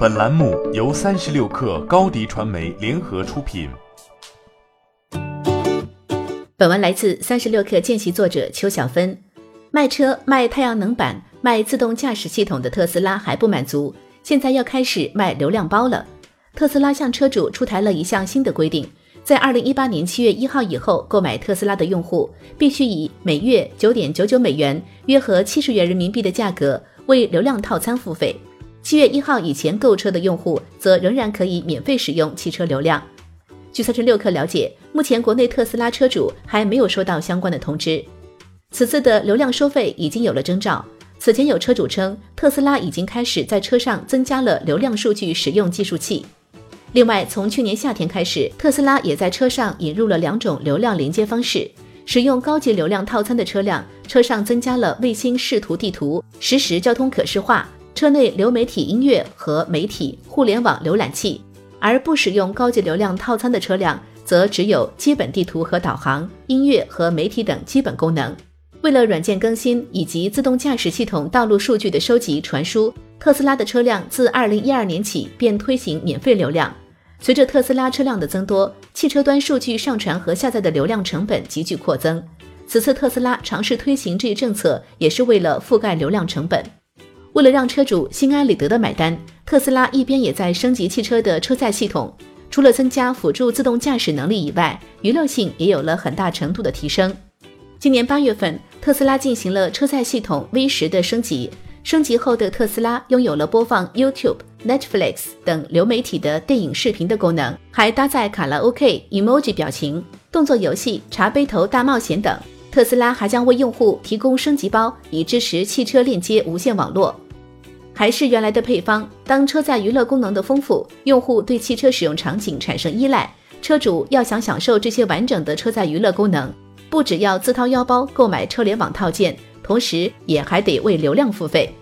本栏目由三十六克高低传媒联合出品。本文来自三十六克见习作者邱小芬。卖车卖太阳能板、卖自动驾驶系统的特斯拉还不满足，现在要开始卖流量包了。特斯拉向车主出台了一项新的规定，在二零一八年七月一号以后购买特斯拉的用户，必须以每月九点九九美元（约合七十元人民币）的价格为流量套餐付费。七月一号以前购车的用户则仍然可以免费使用汽车流量。据三十六氪了解，目前国内特斯拉车主还没有收到相关的通知。此次的流量收费已经有了征兆。此前有车主称，特斯拉已经开始在车上增加了流量数据使用计数器。另外，从去年夏天开始，特斯拉也在车上引入了两种流量连接方式。使用高级流量套餐的车辆，车上增加了卫星视图地图、实时交通可视化、车内流媒体音乐和媒体互联网浏览器；而不使用高级流量套餐的车辆，则只有基本地图和导航、音乐和媒体等基本功能。为了软件更新以及自动驾驶系统道路数据的收集传输，特斯拉的车辆自二零一二年起便推行免费流量。随着特斯拉车辆的增多，汽车端数据上传和下载的流量成本急剧扩增。此次特斯拉尝试推行这一政策，也是为了覆盖流量成本。为了让车主心安理得的买单，特斯拉一边也在升级汽车的车载系统，除了增加辅助自动驾驶能力以外，娱乐性也有了很大程度的提升。今年八月份。特斯拉进行了车载系统 V 十的升级，升级后的特斯拉拥有了播放 YouTube、Netflix 等流媒体的电影视频的功能，还搭载卡拉 OK、emoji 表情、动作游戏、茶杯头大冒险等。特斯拉还将为用户提供升级包，以支持汽车链接无线网络。还是原来的配方，当车载娱乐功能的丰富，用户对汽车使用场景产生依赖，车主要想享受这些完整的车载娱乐功能。不只要自掏腰包购买车联网套件，同时也还得为流量付费。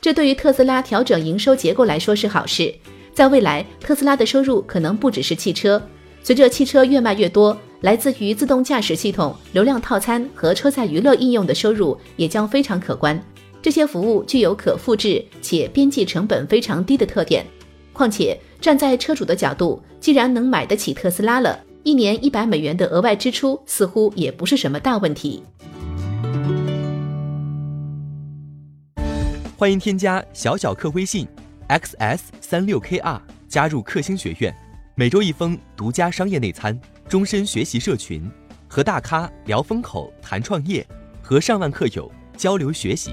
这对于特斯拉调整营收结构来说是好事。在未来，特斯拉的收入可能不只是汽车。随着汽车越卖越多，来自于自动驾驶系统、流量套餐和车载娱乐应用的收入也将非常可观。这些服务具有可复制且边际成本非常低的特点。况且，站在车主的角度，既然能买得起特斯拉了。一年一百美元的额外支出似乎也不是什么大问题。欢迎添加小小客微信 xs 三六 kr 加入克星学院，每周一封独家商业内参，终身学习社群，和大咖聊风口谈创业，和上万客友交流学习。